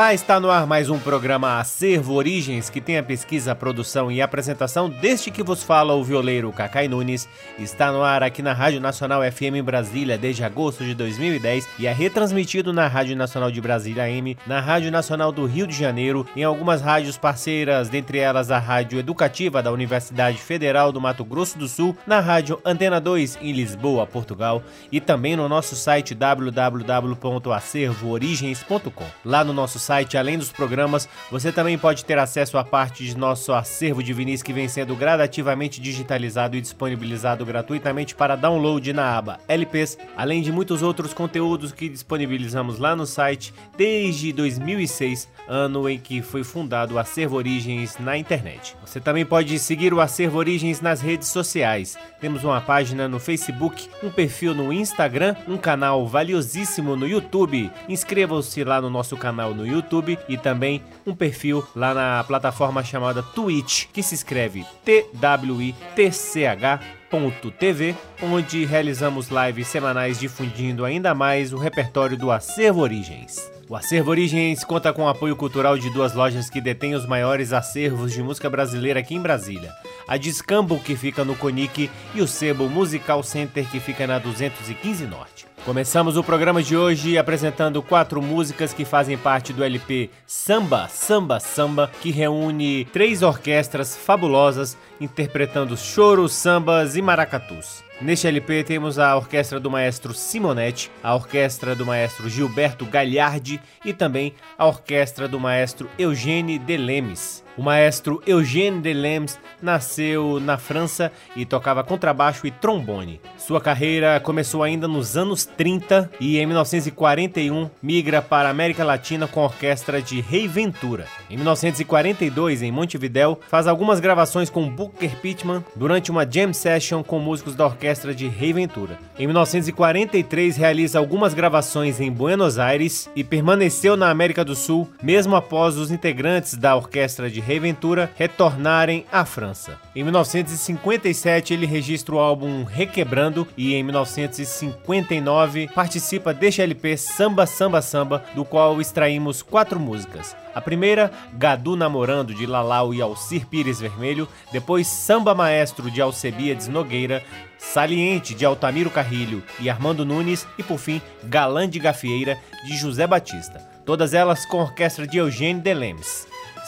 Olá, está no ar mais um programa Acervo Origens, que tem a pesquisa, produção e apresentação deste que vos fala o violeiro Cacai Nunes. Está no ar aqui na Rádio Nacional FM Brasília desde agosto de 2010 e é retransmitido na Rádio Nacional de Brasília AM, na Rádio Nacional do Rio de Janeiro, em algumas rádios parceiras, dentre elas a Rádio Educativa da Universidade Federal do Mato Grosso do Sul, na Rádio Antena 2 em Lisboa, Portugal, e também no nosso site www.acervoorigens.com. Lá no nosso site, além dos programas, você também pode ter acesso a parte de nosso acervo de vinis que vem sendo gradativamente digitalizado e disponibilizado gratuitamente para download na aba LPs, além de muitos outros conteúdos que disponibilizamos lá no site desde 2006, ano em que foi fundado o Acervo Origens na internet. Você também pode seguir o Acervo Origens nas redes sociais. Temos uma página no Facebook, um perfil no Instagram, um canal valiosíssimo no YouTube. Inscrevam-se lá no nosso canal no YouTube e também um perfil lá na plataforma chamada Twitch, que se escreve T-W-I-T-C-H.tv, onde realizamos lives semanais difundindo ainda mais o repertório do Acervo Origens. O Acervo Origens conta com o apoio cultural de duas lojas que detêm os maiores acervos de música brasileira aqui em Brasília. A Discambo, que fica no Conic, e o Sebo Musical Center, que fica na 215 Norte. Começamos o programa de hoje apresentando quatro músicas que fazem parte do LP Samba, Samba, Samba, que reúne três orquestras fabulosas interpretando choros, sambas e maracatus. Neste LP temos a orquestra do maestro Simonetti, a orquestra do maestro Gilberto Gagliardi e também a orquestra do maestro Eugène Delemes. O maestro Eugène Delemes nasceu na França e tocava contrabaixo e trombone. Sua carreira começou ainda nos anos 30 e em 1941 migra para a América Latina com a orquestra de Rei Ventura. Em 1942, em Montevidéu, faz algumas gravações com Booker Pittman durante uma jam session com músicos da orquestra de Rei Ventura. Em 1943, realiza algumas gravações em Buenos Aires e permaneceu na América do Sul mesmo após os integrantes da orquestra de Rei Ventura retornarem à França. Em 1957 ele registra o álbum Requebrando e em 1959 participa deste LP Samba Samba Samba, do qual extraímos quatro músicas. A primeira, Gadu Namorando, de Lalau e Alcir Pires Vermelho, depois Samba Maestro, de Alcebiades Nogueira, Saliente, de Altamiro Carrilho e Armando Nunes, e por fim, Galã de Gafieira, de José Batista. Todas elas com orquestra de Eugênio Delemes.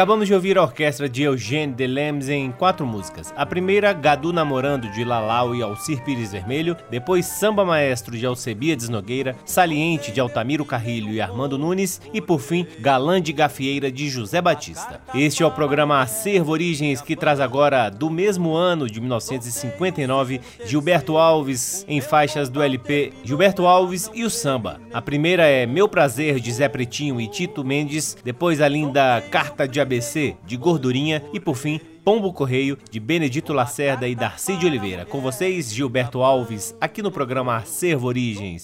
Acabamos de ouvir a orquestra de Eugène Delems em quatro músicas. A primeira, Gadu Namorando, de Lalau e Alcir Pires Vermelho. Depois, Samba Maestro, de Alcebiades Nogueira. Saliente, de Altamiro Carrilho e Armando Nunes. E, por fim, Galã de Gafieira, de José Batista. Este é o programa Acervo Origens, que traz agora, do mesmo ano de 1959, Gilberto Alves em faixas do LP Gilberto Alves e o Samba. A primeira é Meu Prazer, de Zé Pretinho e Tito Mendes. Depois, a linda Carta de ABC, de Gordurinha e por fim, Pombo Correio, de Benedito Lacerda e Darcy de Oliveira. Com vocês, Gilberto Alves, aqui no programa Acervo Origens.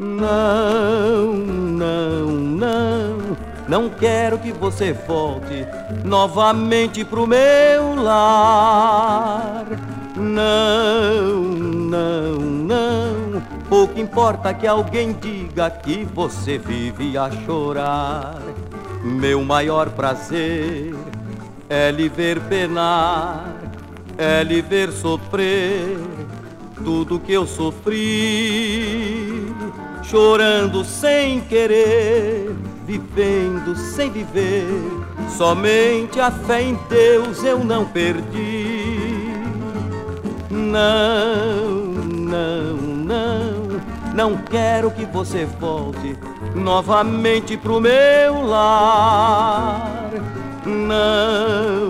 Não, não, não, não quero que você volte novamente pro meu lar não, não, não. Pouco importa que alguém diga que você vive a chorar. Meu maior prazer é lhe ver penar, é lhe ver sofrer tudo que eu sofri, chorando sem querer, vivendo sem viver. Somente a fé em Deus eu não perdi. Não, não, não, não quero que você volte novamente pro meu lar. Não,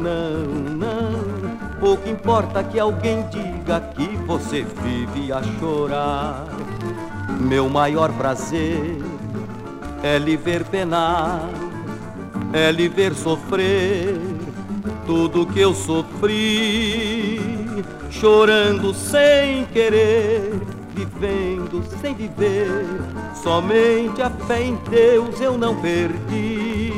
não, não, pouco importa que alguém diga que você vive a chorar. Meu maior prazer é lhe ver penar, é lhe ver sofrer tudo que eu sofri chorando sem querer, vivendo sem viver. Somente a fé em Deus eu não perdi.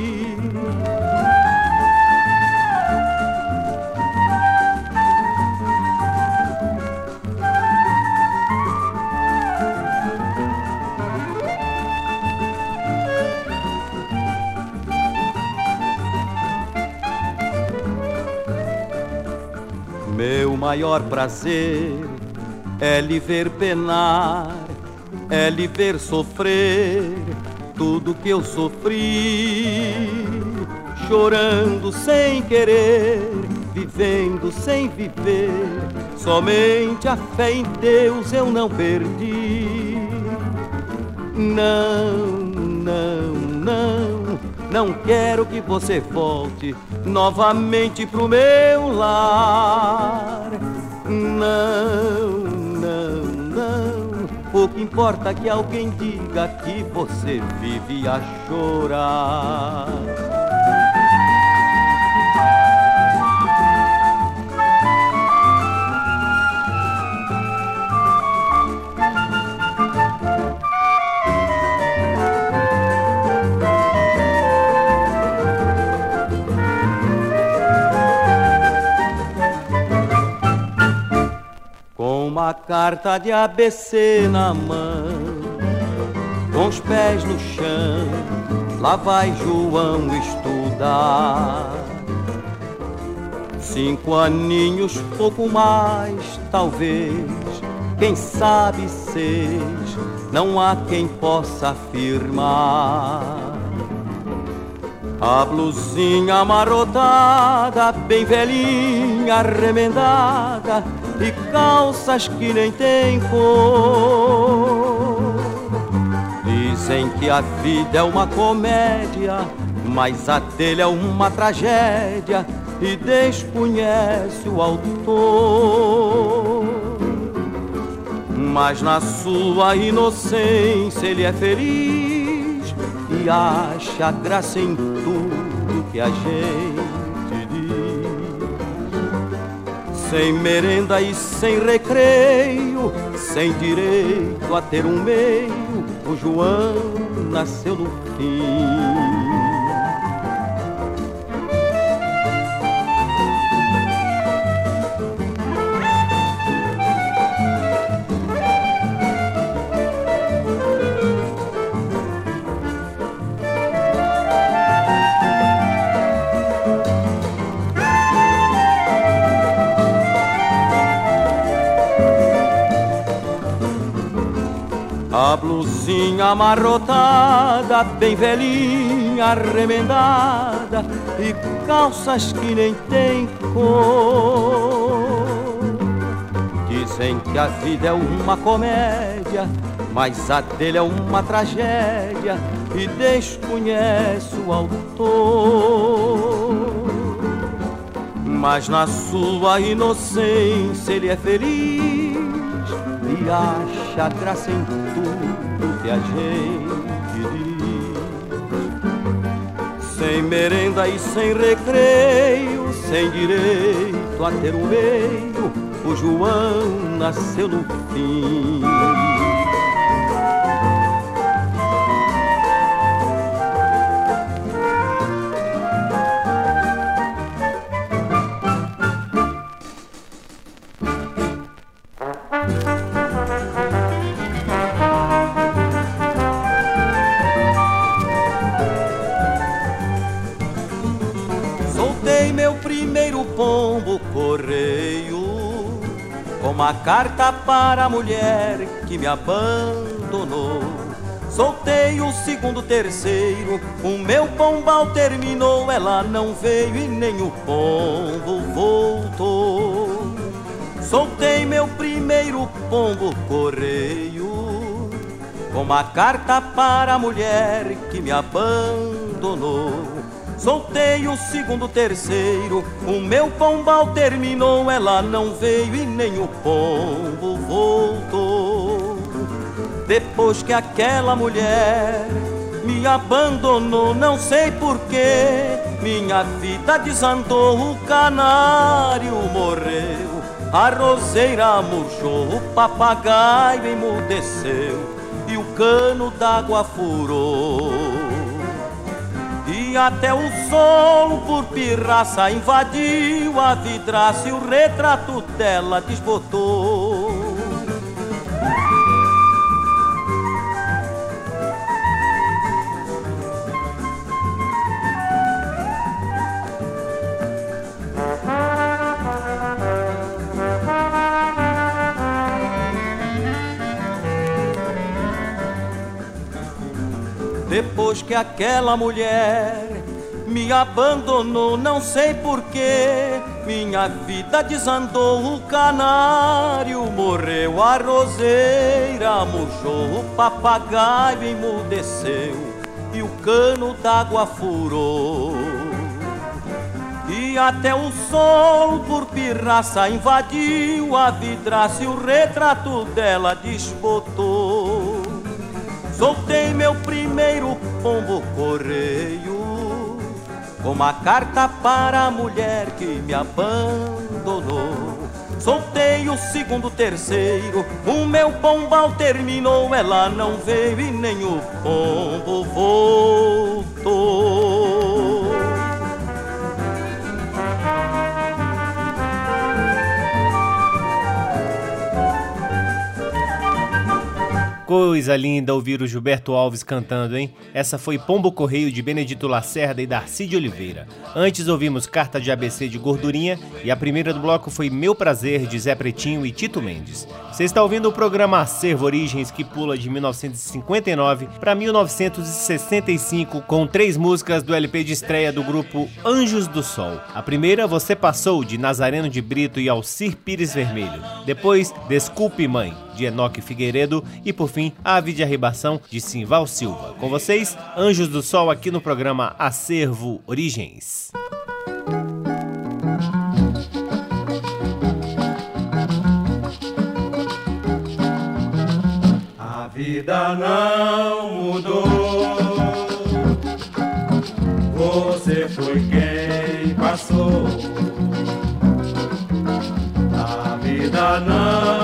Maior prazer é lhe ver penar, é lhe ver sofrer tudo que eu sofri, chorando sem querer, vivendo sem viver. Somente a fé em Deus eu não perdi. Não, não, não, não quero que você volte novamente pro meu lar. Não, não, não. Pouco importa que alguém diga que você vive a chorar. Uma carta de ABC na mão, com os pés no chão, lá vai João estudar. Cinco aninhos, pouco mais, talvez, quem sabe seis, não há quem possa afirmar. A blusinha amarrotada, bem velhinha, remendada, e calças que nem tem cor. Dizem que a vida é uma comédia, mas a dele é uma tragédia e desconhece o autor. Mas na sua inocência ele é feliz e acha graça em tudo que a gente sem merenda e sem recreio, sem direito a ter um meio, o João nasceu no fim. Blusinha amarrotada, bem velhinha, remendada e calças que nem tem cor. Dizem que a vida é uma comédia, mas a dele é uma tragédia e desconhece o autor. Mas na sua inocência ele é feliz e acha graça em tudo que a gente diz. Sem merenda e sem recreio, sem direito a ter um meio, o João nasceu no fim. Uma carta para a mulher que me abandonou. Soltei o segundo, terceiro, o meu pombal terminou, ela não veio e nem o pombo voltou. Soltei meu primeiro pombo correio, com uma carta para a mulher que me abandonou. Soltei o segundo, terceiro, o meu pombal terminou, ela não veio e nem o pombo voltou. Depois que aquela mulher me abandonou, não sei porquê, minha vida desandou, o canário morreu, a roseira murchou, o papagaio emudeceu e o cano d'água furou até o sol por pirraça invadiu a vidraça e o retrato dela desbotou. Depois que aquela mulher me abandonou, não sei porquê. Minha vida desandou, o canário morreu, a roseira murchou, o papagaio emudeceu e o cano d'água furou. E até o sol por pirraça invadiu a vidraça e o retrato dela desbotou. Soltei meu primeiro pombo correio Com uma carta para a mulher que me abandonou. Soltei o segundo, terceiro O meu pombal terminou Ela não veio e nem o pombo voltou Coisa linda ouvir o Gilberto Alves cantando, hein? Essa foi Pombo Correio de Benedito Lacerda e Darcy de Oliveira. Antes ouvimos Carta de ABC de Gordurinha e a primeira do bloco foi Meu Prazer de Zé Pretinho e Tito Mendes. Você está ouvindo o programa Acervo Origens que pula de 1959 para 1965 com três músicas do LP de estreia do grupo Anjos do Sol. A primeira, Você Passou, de Nazareno de Brito e Alcir Pires Vermelho. Depois, Desculpe Mãe, de Enoque Figueiredo e por fim Ave de Arribação de Simval Silva. Com vocês, Anjos do Sol aqui no programa Acervo Origens. A vida não mudou. Você foi quem passou. A vida não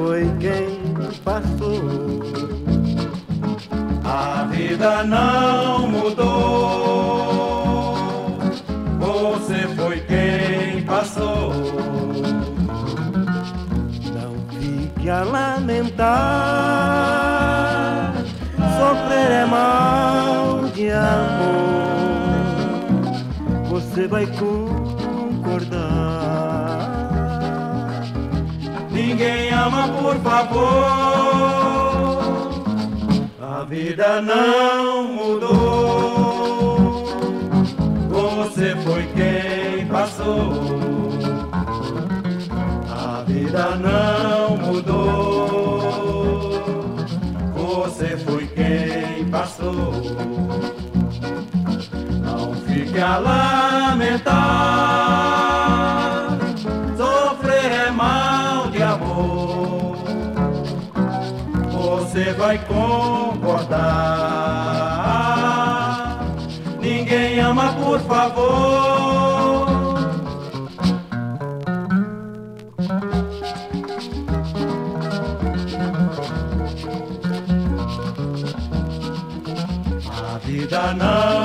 foi quem passou. A vida não mudou, você foi quem passou. Não fique a lamentar, sofrer é mal de amor. Você vai concordar. Ninguém ama, por favor. A vida não mudou. Você foi quem passou. A vida não mudou. Você foi quem passou. Não fique a lamentar. Vai concordar. Ninguém ama, por favor. A vida não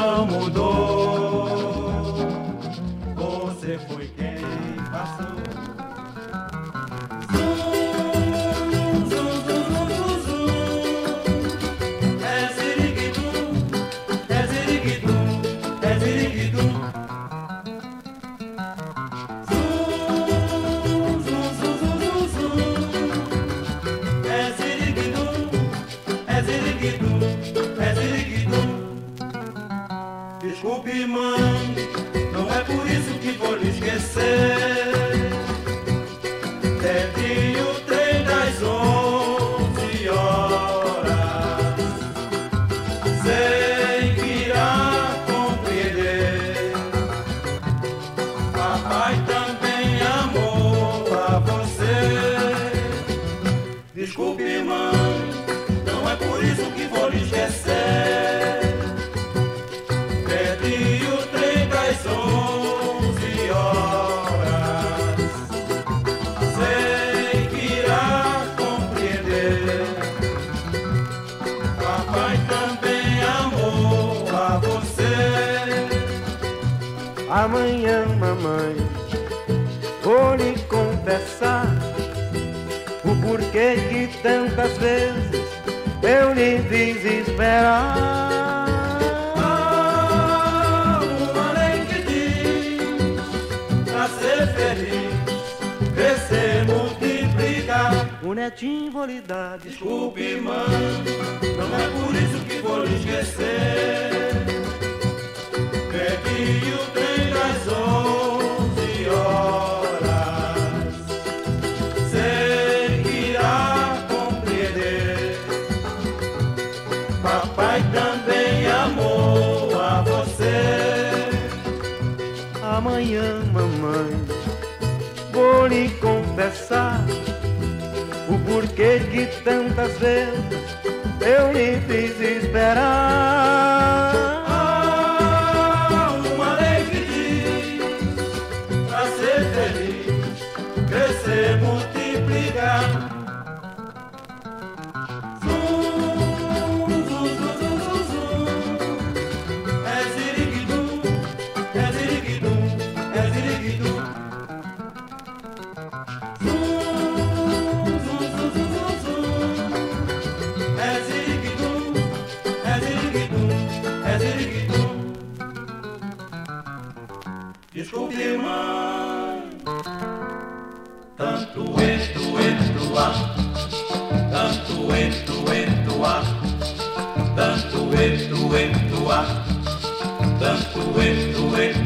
Papai também amou a você. Amanhã, mamãe, vou lhe confessar o porquê que tantas vezes eu lhe fiz esperar. Desculpe, mãe. Tanto esto, esto, ah. Tanto esto, esto, ah. Tanto esto, esto, ah. Tanto esto, esto, ah.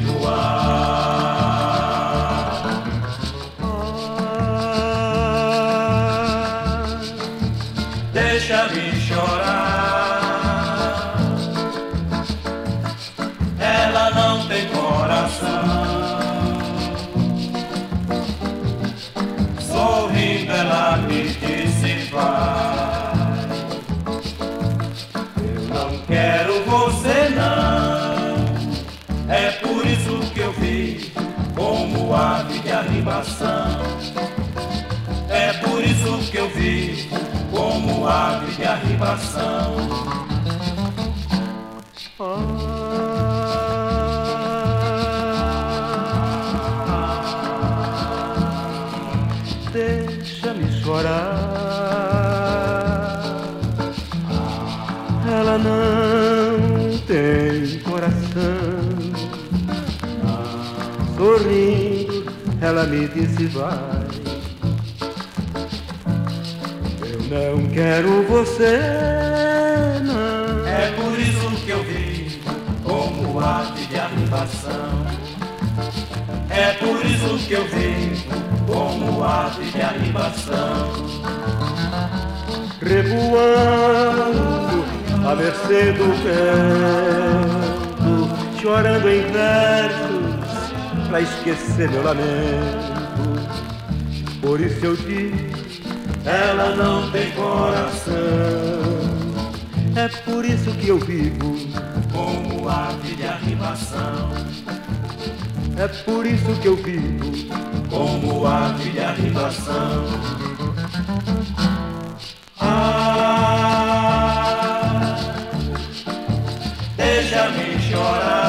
Ave de arribação. Deixa-me chorar. Ela não tem coração. Sorrindo, ela me disse vai. Não quero você, não. É por isso que eu vivo como ave de arribação. É por isso que eu vivo como ave de arribação. Revoando à mercê do vento, chorando em versos pra esquecer meu lamento. Por isso eu digo, ela não tem coração. É por isso que eu vivo como ave de arribação. É por isso que eu vivo como ave de arribação. Ah, deixa-me chorar.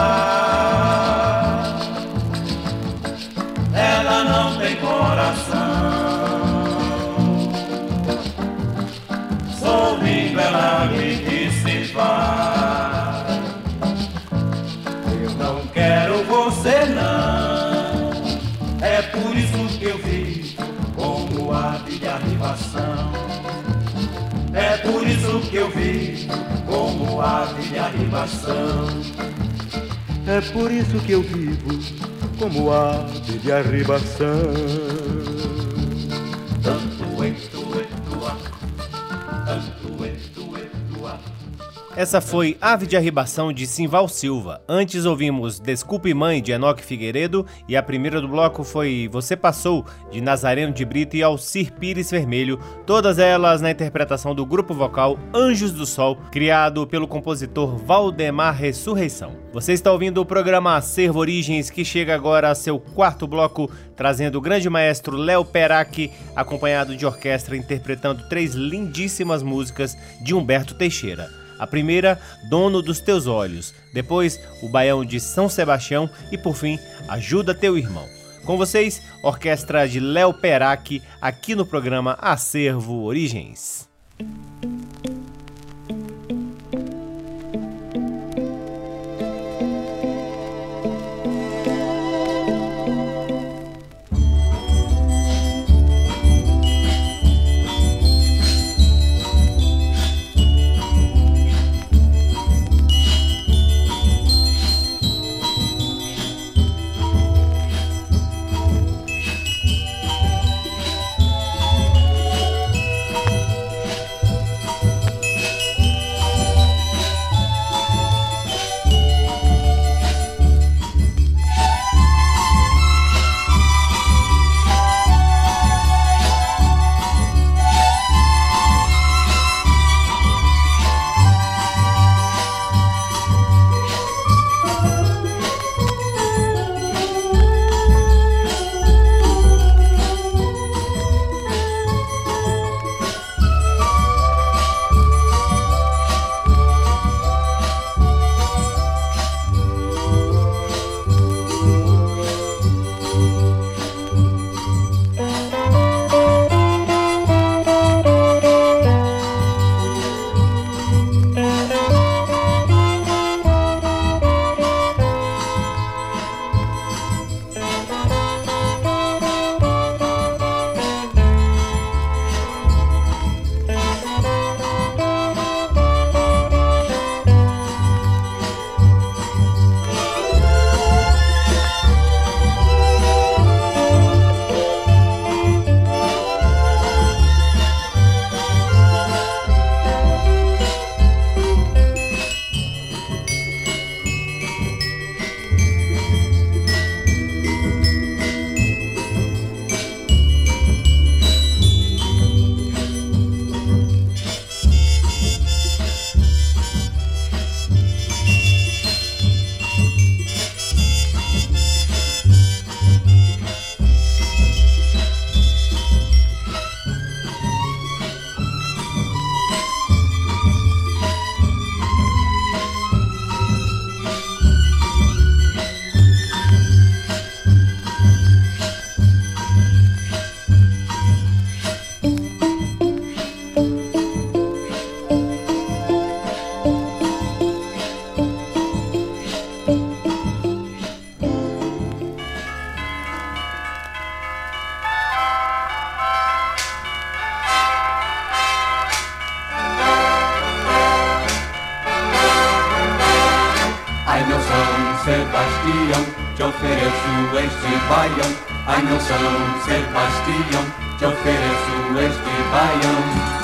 Ave de arribação. É por isso que eu vivo como ave de arribação. Essa foi Ave de Arribação de Simval Silva. Antes ouvimos Desculpe Mãe de Enoque Figueiredo e a primeira do bloco foi Você Passou de Nazareno de Brito e Alcir Pires Vermelho, todas elas na interpretação do grupo vocal Anjos do Sol, criado pelo compositor Valdemar Ressurreição. Você está ouvindo o programa Acervo Origens que chega agora a seu quarto bloco, trazendo o grande maestro Léo Perac, acompanhado de orquestra interpretando três lindíssimas músicas de Humberto Teixeira. A primeira, Dono dos Teus Olhos. Depois, o Baião de São Sebastião. E por fim, Ajuda Teu Irmão. Com vocês, orquestra de Léo Perac, aqui no programa Acervo Origens. Este baião. Ai meu São Sebastião, te ofereço este baião.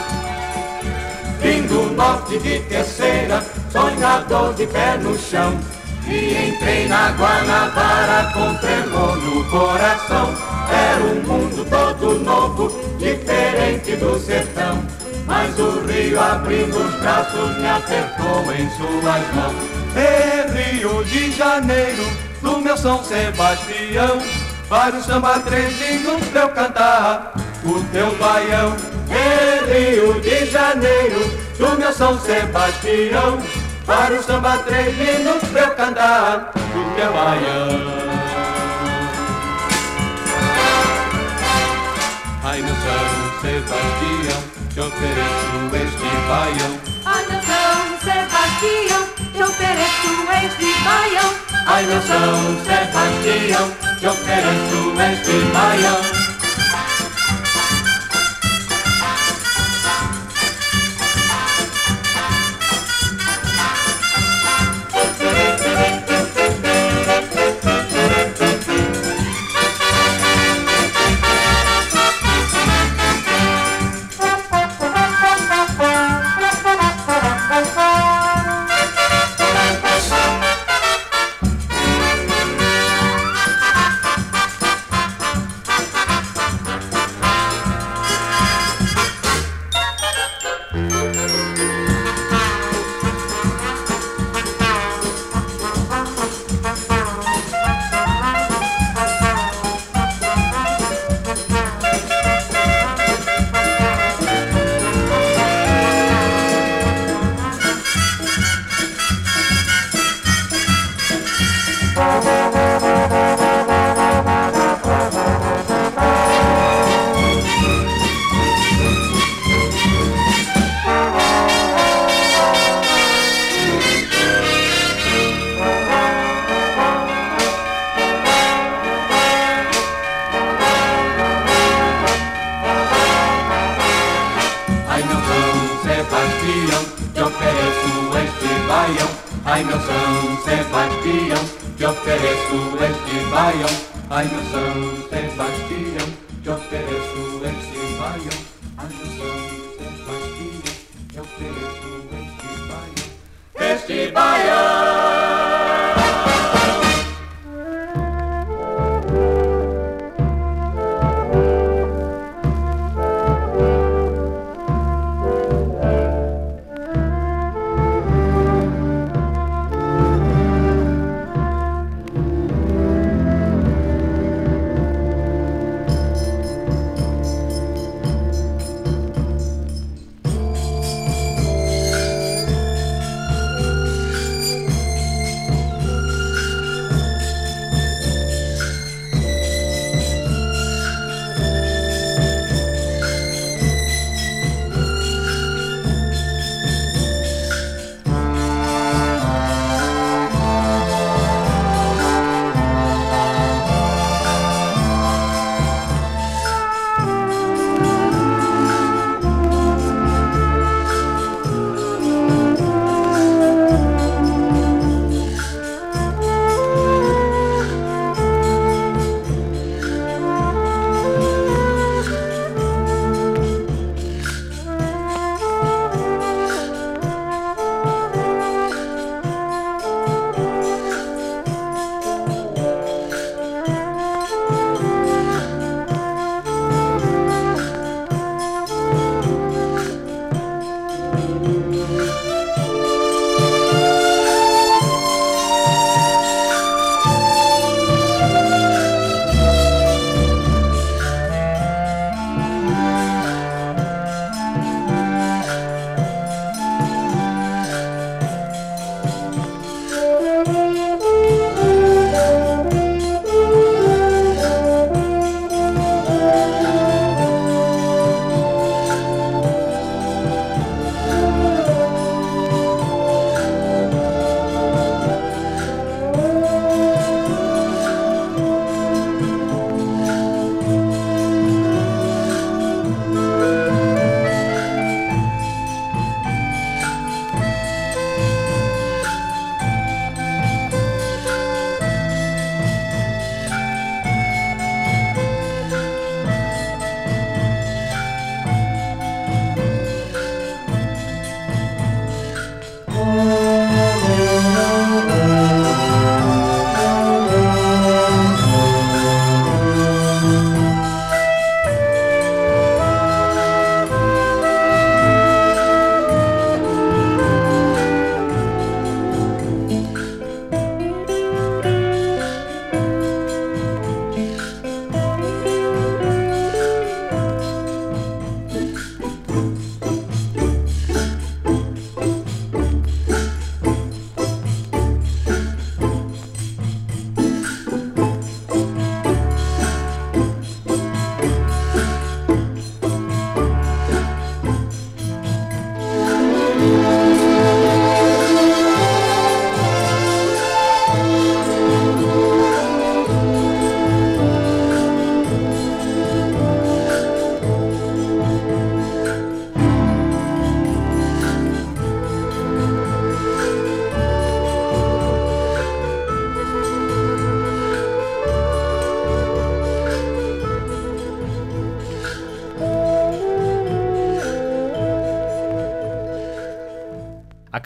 Vim do norte de terceira, sonhador de pé no chão. E entrei na Guanabara com tremor no coração. Era um mundo todo novo, diferente do sertão. Mas o rio abrindo os braços me apertou em suas mãos. Ei, Rio de Janeiro, do meu São Sebastião, para o samba trezinho pra eu cantar o teu baião. Ei, Rio de Janeiro, do meu São Sebastião, para o samba três minutos pra eu cantar o teu baião. Ai, meu São Sebastião, te ofereço este baião. Ai, meu São Sebastião, te ofereço este baião. Ai, meu São Sebastião, te ofereço este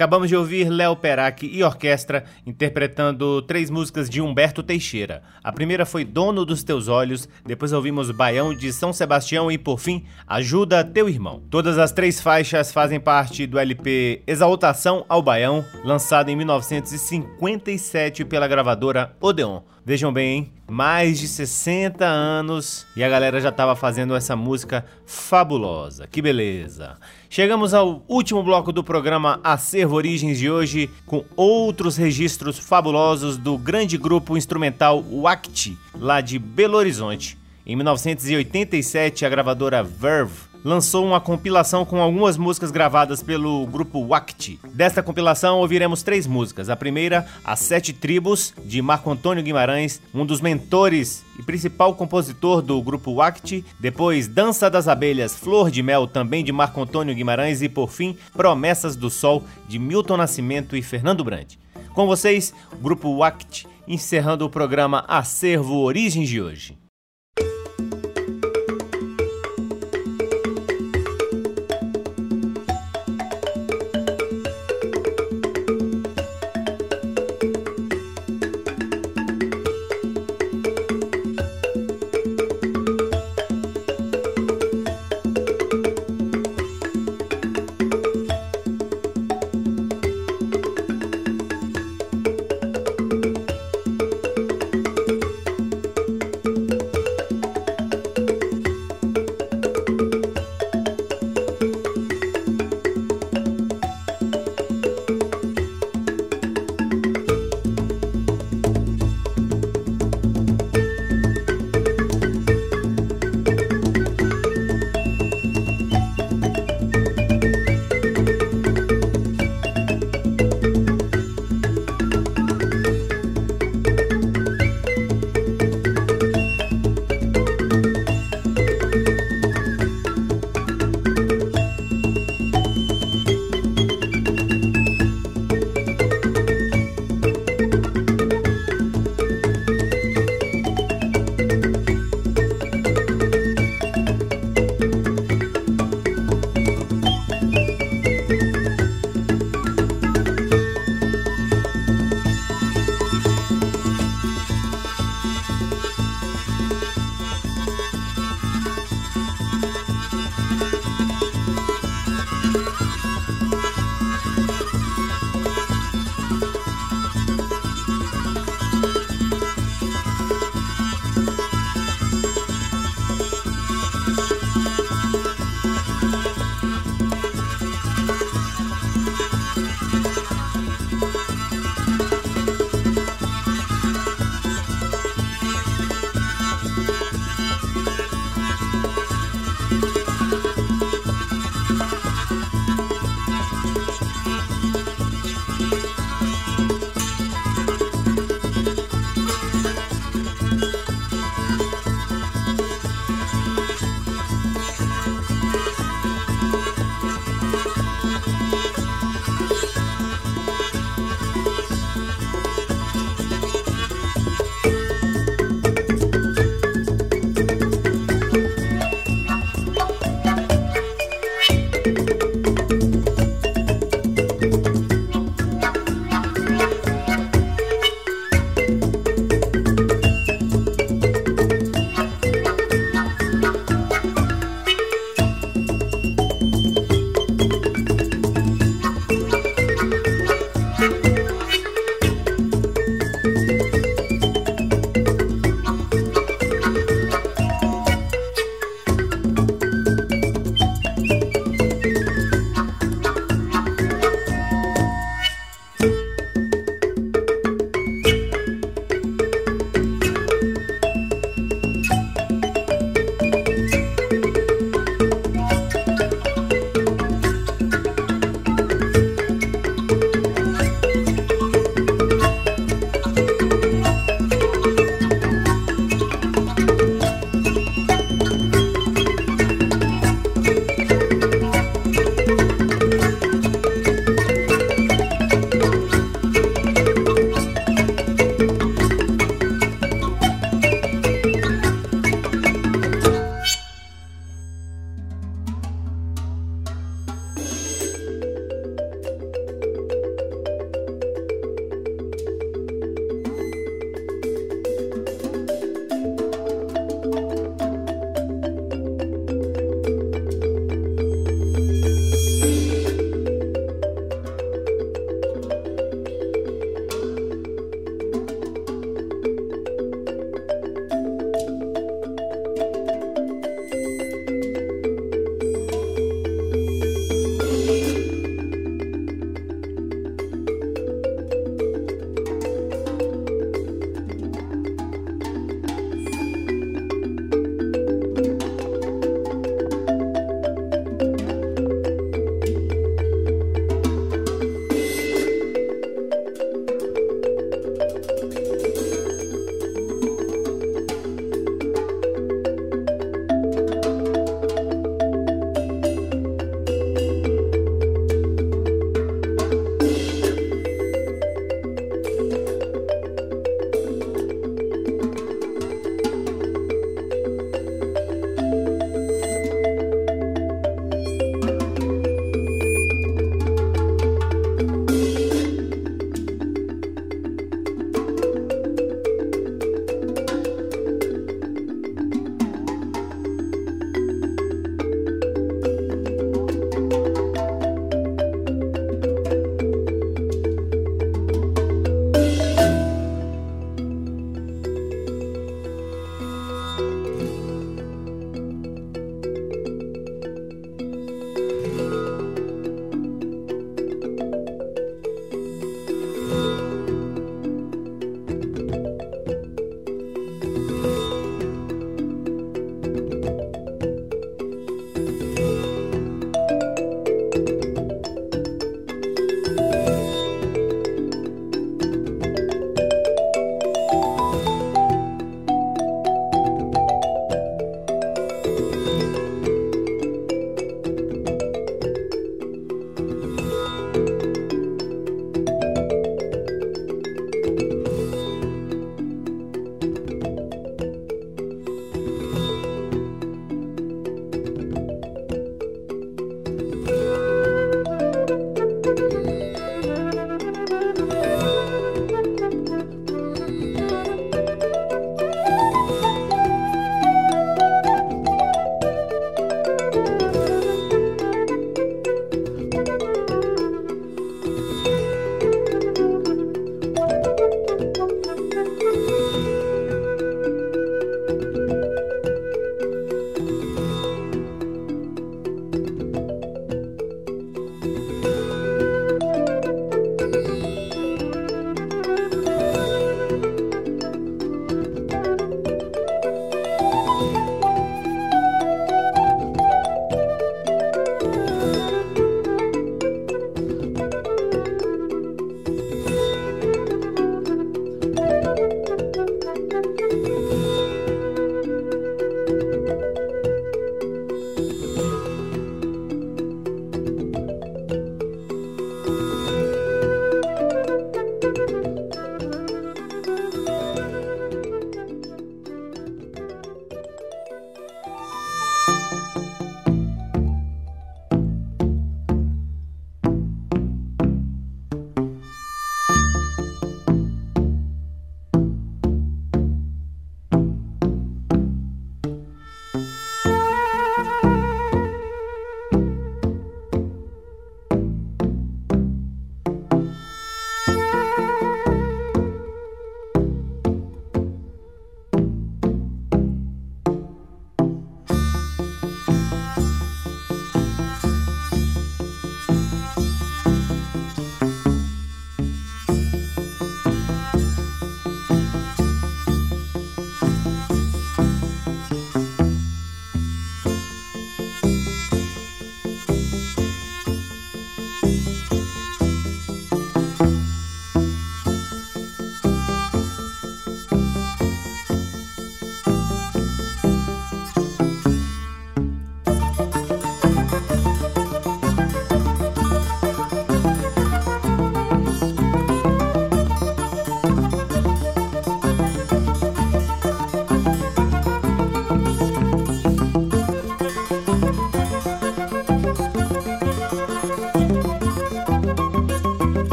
Acabamos de ouvir Léo Perac e orquestra interpretando três músicas de Humberto Teixeira. A primeira foi Dono dos Teus Olhos, depois ouvimos Baião de São Sebastião e, por fim, Ajuda Teu Irmão. Todas as três faixas fazem parte do LP Exaltação ao Baião, lançado em 1957 pela gravadora Odeon. Vejam bem, hein? mais de 60 anos e a galera já estava fazendo essa música fabulosa. Que beleza! Chegamos ao último bloco do programa Acervo Origens de hoje com outros registros fabulosos do grande grupo instrumental Wact, lá de Belo Horizonte. Em 1987, a gravadora Verve lançou uma compilação com algumas músicas gravadas pelo grupo Wakti. Desta compilação ouviremos três músicas. A primeira, As Sete Tribos, de Marco Antônio Guimarães, um dos mentores e principal compositor do grupo Wakti. Depois, Dança das Abelhas, Flor de Mel, também de Marco Antônio Guimarães. E por fim, Promessas do Sol, de Milton Nascimento e Fernando Brandt. Com vocês, grupo Wakti, encerrando o programa Acervo Origens de hoje.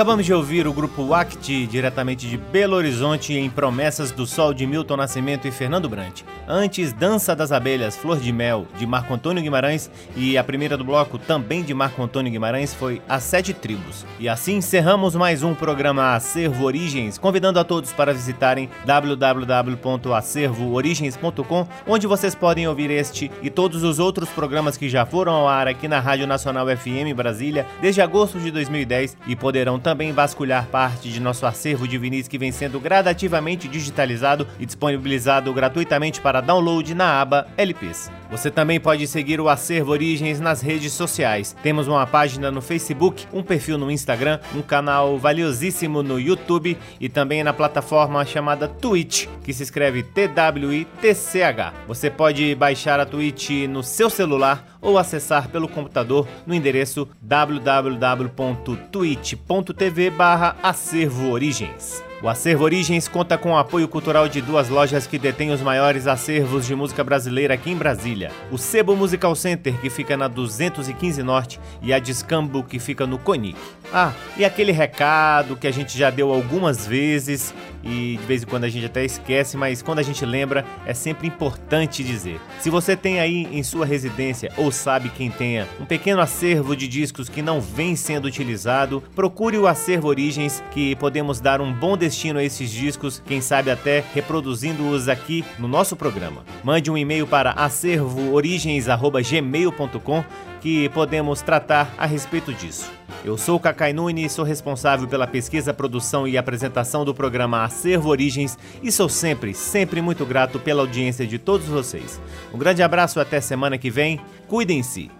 Acabamos de ouvir o grupo Acti, diretamente de Belo Horizonte, em Promessas do Sol de Milton Nascimento e Fernando Brant. Antes, Dança das Abelhas, Flor de Mel, de Marco Antônio Guimarães. E a primeira do bloco, também de Marco Antônio Guimarães, foi As Sete Tribos. E assim encerramos mais um programa Acervo Origens, convidando a todos para visitarem www.acervoorigens.com, onde vocês podem ouvir este e todos os outros programas que já foram ao ar aqui na Rádio Nacional FM Brasília desde agosto de 2010 e poderão também vasculhar parte de nosso acervo de vinis que vem sendo gradativamente digitalizado e disponibilizado gratuitamente para download na aba LPs. Você também pode seguir o Acervo Origens nas redes sociais. Temos uma página no Facebook, um perfil no Instagram, um canal valiosíssimo no YouTube e também na plataforma chamada Twitch, que se escreve T-W-I-T-C-H. Você pode baixar a Twitch no seu celular ou acessar pelo computador no endereço www.twitch.tv barra Acervo Origens. O Acervo Origens conta com o apoio cultural de duas lojas que detêm os maiores acervos de música brasileira aqui em Brasília. O Sebo Musical Center, que fica na 215 Norte, e a Discambo, que fica no Conic. Ah, e aquele recado que a gente já deu algumas vezes e de vez em quando a gente até esquece, mas quando a gente lembra é sempre importante dizer. Se você tem aí em sua residência ou sabe quem tenha um pequeno acervo de discos que não vem sendo utilizado, procure o Acervo Origens que podemos dar um bom destino a esses discos, quem sabe até reproduzindo-os aqui no nosso programa. Mande um e-mail para acervoorigens@gmail.com que podemos tratar a respeito disso. Eu sou Cacai Nunes, sou responsável pela pesquisa, produção e apresentação do programa Acervo Origens e sou sempre, sempre muito grato pela audiência de todos vocês. Um grande abraço até semana que vem. Cuidem-se.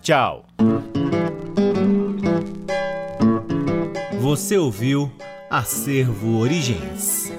Tchau. Você ouviu Acervo Origens.